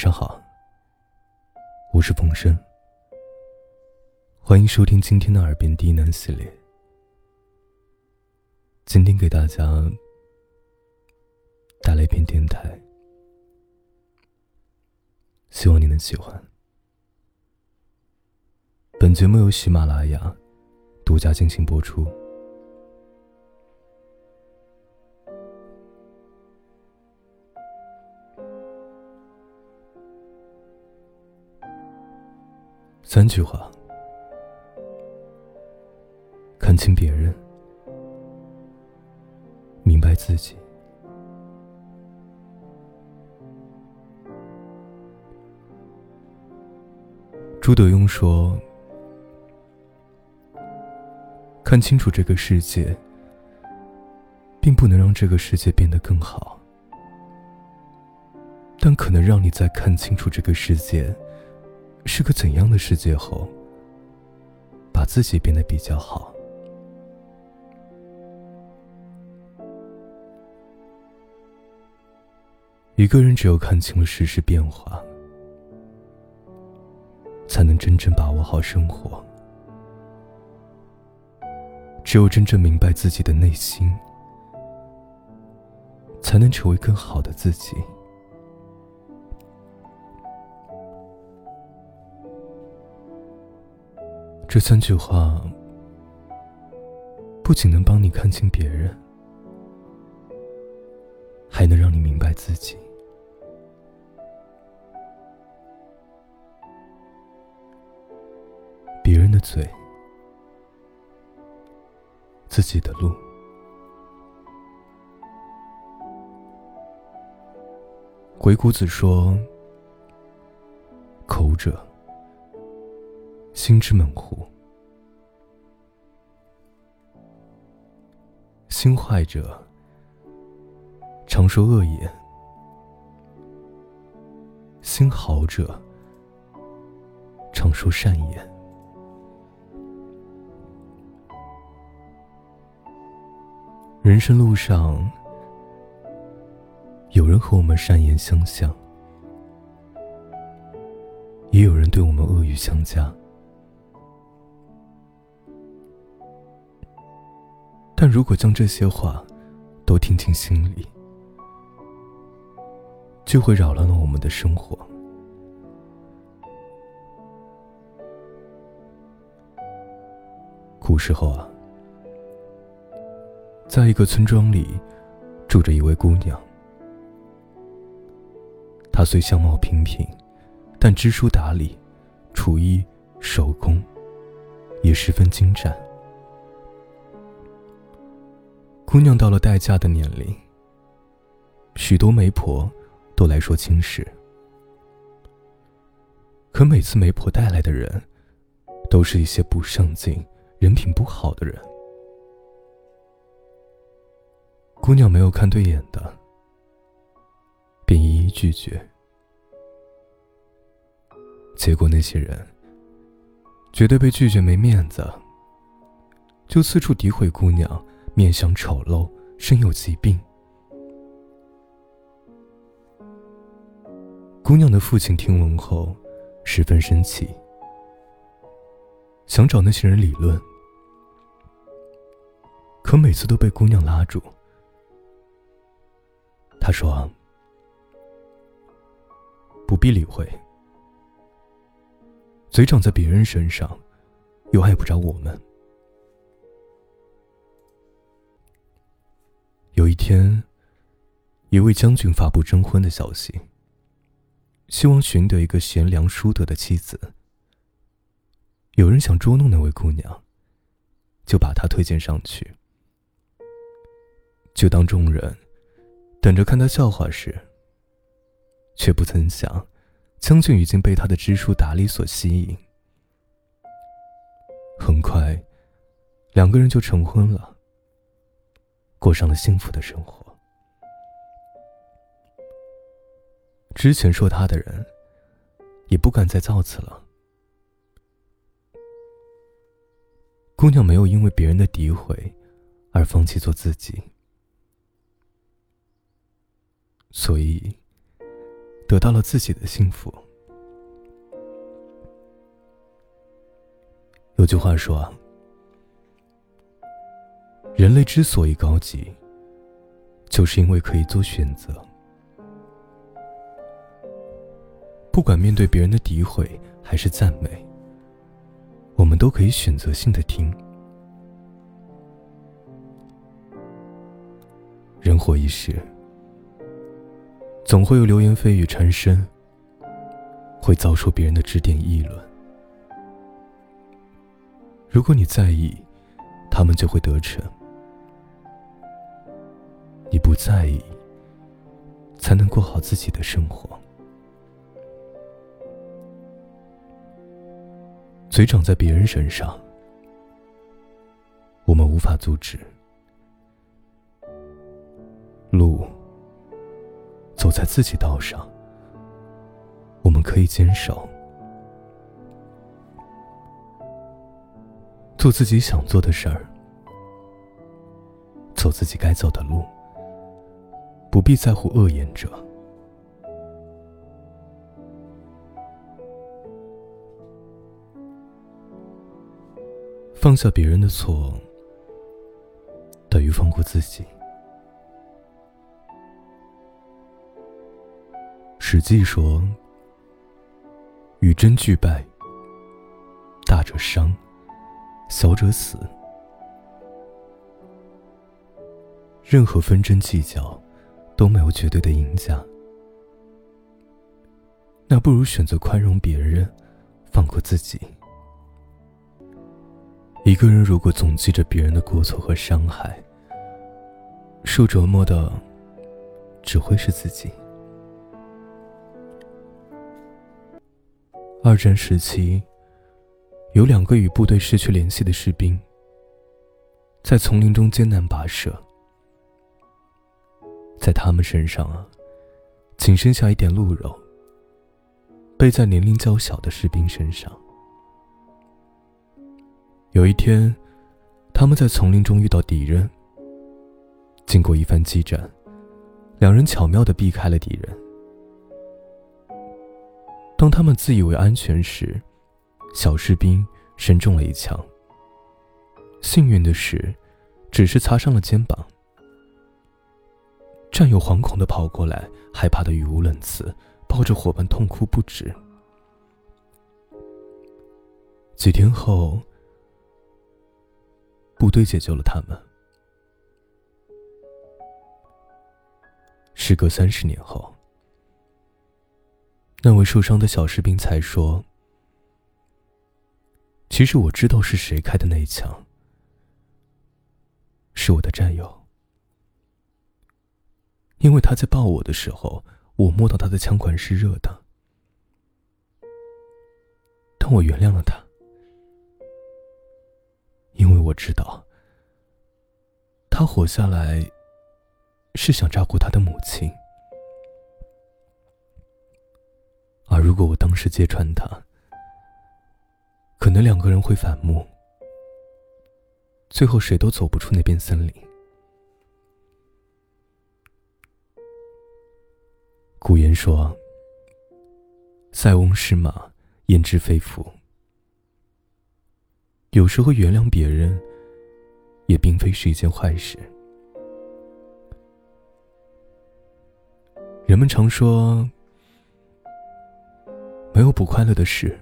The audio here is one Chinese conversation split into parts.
上好，我是冯生，欢迎收听今天的耳边低喃系列。今天给大家带来一篇电台，希望你能喜欢。本节目由喜马拉雅独家进行播出。三句话，看清别人，明白自己。朱德庸说：“看清楚这个世界，并不能让这个世界变得更好，但可能让你在看清楚这个世界。”是个怎样的世界后，把自己变得比较好。一个人只有看清了世事变化，才能真正把握好生活；只有真正明白自己的内心，才能成为更好的自己。这三句话，不仅能帮你看清别人，还能让你明白自己。别人的嘴，自己的路。鬼谷子说：“口者。”心之门户，心坏者常说恶言；心好者常说善言。人生路上，有人和我们善言相向，也有人对我们恶语相加。但如果将这些话都听进心里，就会扰乱了我们的生活。古时候啊，在一个村庄里，住着一位姑娘。她虽相貌平平，但知书达理，厨艺手工也十分精湛。姑娘到了待嫁的年龄，许多媒婆都来说亲事，可每次媒婆带来的人，都是一些不上进、人品不好的人。姑娘没有看对眼的，便一一拒绝。结果那些人觉得被拒绝没面子，就四处诋毁姑娘。面相丑陋，身有疾病。姑娘的父亲听闻后，十分生气，想找那些人理论，可每次都被姑娘拉住。他说：“不必理会，嘴长在别人身上，又碍不着我们。”有一天，一位将军发布征婚的消息，希望寻得一个贤良淑德的妻子。有人想捉弄那位姑娘，就把她推荐上去。就当众人等着看他笑话时，却不曾想，将军已经被他的知书达理所吸引。很快，两个人就成婚了。过上了幸福的生活。之前说他的人，也不敢再造次了。姑娘没有因为别人的诋毁而放弃做自己，所以，得到了自己的幸福。有句话说，人类之所以高级，就是因为可以做选择。不管面对别人的诋毁还是赞美，我们都可以选择性的听。人活一世，总会有流言蜚语缠身，会遭受别人的指点议论。如果你在意，他们就会得逞；你不在意，才能过好自己的生活。嘴长在别人身上，我们无法阻止；路走在自己道上，我们可以坚守。做自己想做的事儿，走自己该走的路，不必在乎恶言者。放下别人的错，等于放过自己。《史记》说：“与争俱败，大者伤，小者死。任何纷争计较，都没有绝对的赢家。那不如选择宽容别人，放过自己。”一个人如果总记着别人的过错和伤害，受折磨的只会是自己。二战时期，有两个与部队失去联系的士兵，在丛林中艰难跋涉，在他们身上啊，仅剩下一点鹿肉，背在年龄较小的士兵身上。有一天，他们在丛林中遇到敌人。经过一番激战，两人巧妙的避开了敌人。当他们自以为安全时，小士兵身中了一枪。幸运的是，只是擦伤了肩膀。战友惶恐的跑过来，害怕的语无伦次，抱着伙伴痛哭不止。几天后。部队解救了他们。时隔三十年后，那位受伤的小士兵才说：“其实我知道是谁开的那一枪，是我的战友，因为他在抱我的时候，我摸到他的枪管是热的，但我原谅了他。”因为我知道，他活下来是想照顾他的母亲，而如果我当时揭穿他，可能两个人会反目，最后谁都走不出那片森林。古言说：“塞翁失马，焉知非福。”有时候原谅别人，也并非是一件坏事。人们常说，没有不快乐的事，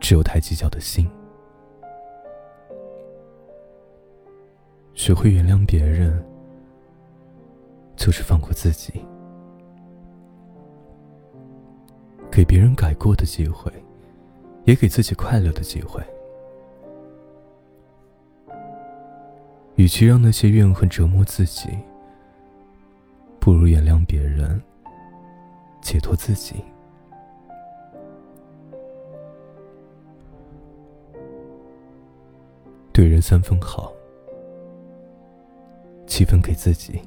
只有太计较的心。学会原谅别人，就是放过自己，给别人改过的机会。也给自己快乐的机会。与其让那些怨恨折磨自己，不如原谅别人，解脱自己。对人三分好，七分给自己。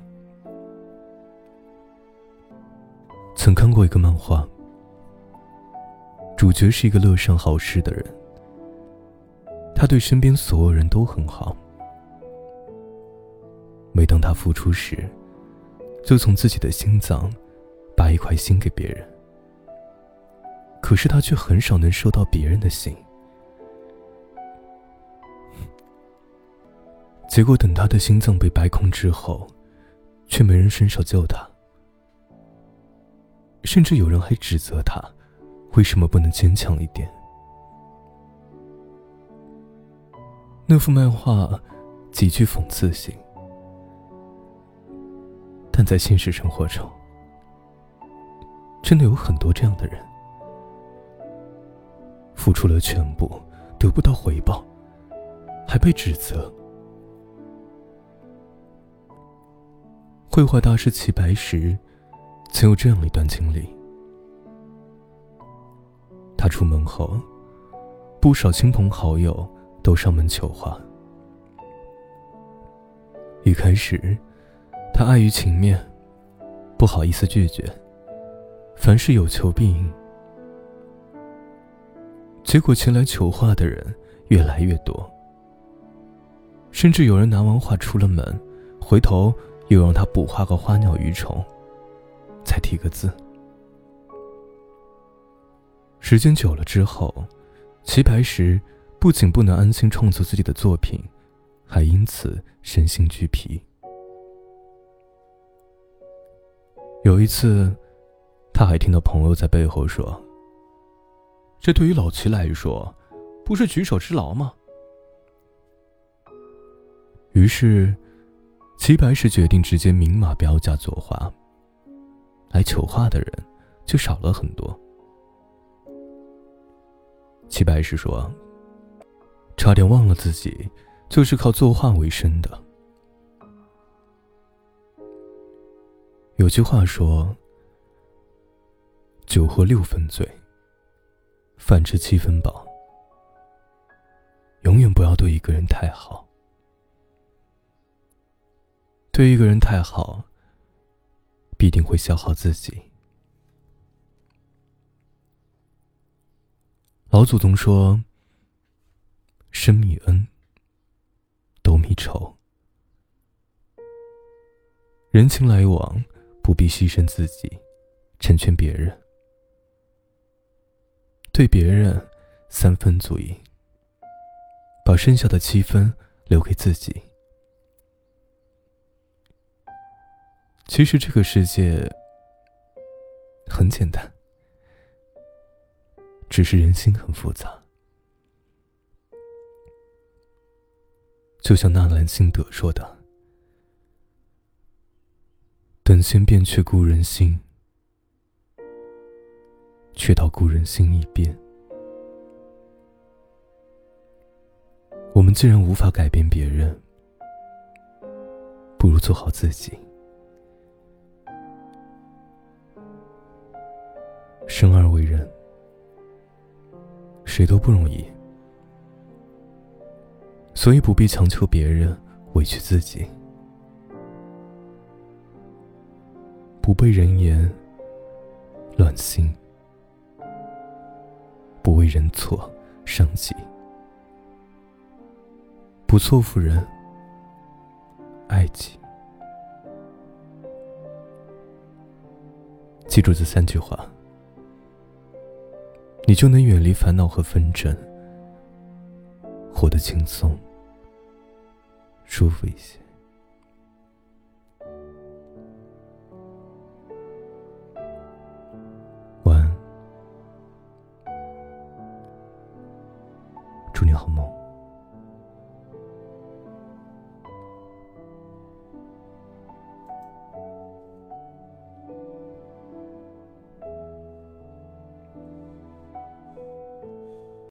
曾看过一个漫画。主角是一个乐善好施的人，他对身边所有人都很好。每当他付出时，就从自己的心脏把把一块心给别人，可是他却很少能收到别人的心。结果等他的心脏被掰空之后，却没人伸手救他，甚至有人还指责他，为什么不能坚强一点？那幅漫画极具讽刺性，但在现实生活中，真的有很多这样的人，付出了全部，得不到回报，还被指责。绘画大师齐白石曾有这样一段经历：他出门后，不少亲朋好友都上门求画。一开始，他碍于情面，不好意思拒绝，凡事有求必应。结果前来求画的人越来越多，甚至有人拿完画出了门，回头。又让他补画个花鸟鱼虫，才提个字。时间久了之后，齐白石不仅不能安心创作自己的作品，还因此身心俱疲。有一次，他还听到朋友在背后说：“这对于老齐来说，不是举手之劳吗？”于是。齐白石决定直接明码标价作画，来求画的人就少了很多。齐白石说：“差点忘了自己就是靠作画为生的。”有句话说：“酒喝六分醉，饭吃七分饱。”永远不要对一个人太好。对一个人太好，必定会消耗自己。老祖宗说：“生米恩，斗米仇。”人情来往，不必牺牲自己，成全别人。对别人三分足矣，把剩下的七分留给自己。其实这个世界很简单，只是人心很复杂。就像纳兰性德说的：“等闲变却故人心，却道故人心易变。”我们既然无法改变别人，不如做好自己。生而为人，谁都不容易，所以不必强求别人，委屈自己。不被人言乱心，不为人错伤己，不错负人爱己。记住这三句话。你就能远离烦恼和纷争，活得轻松、舒服一些。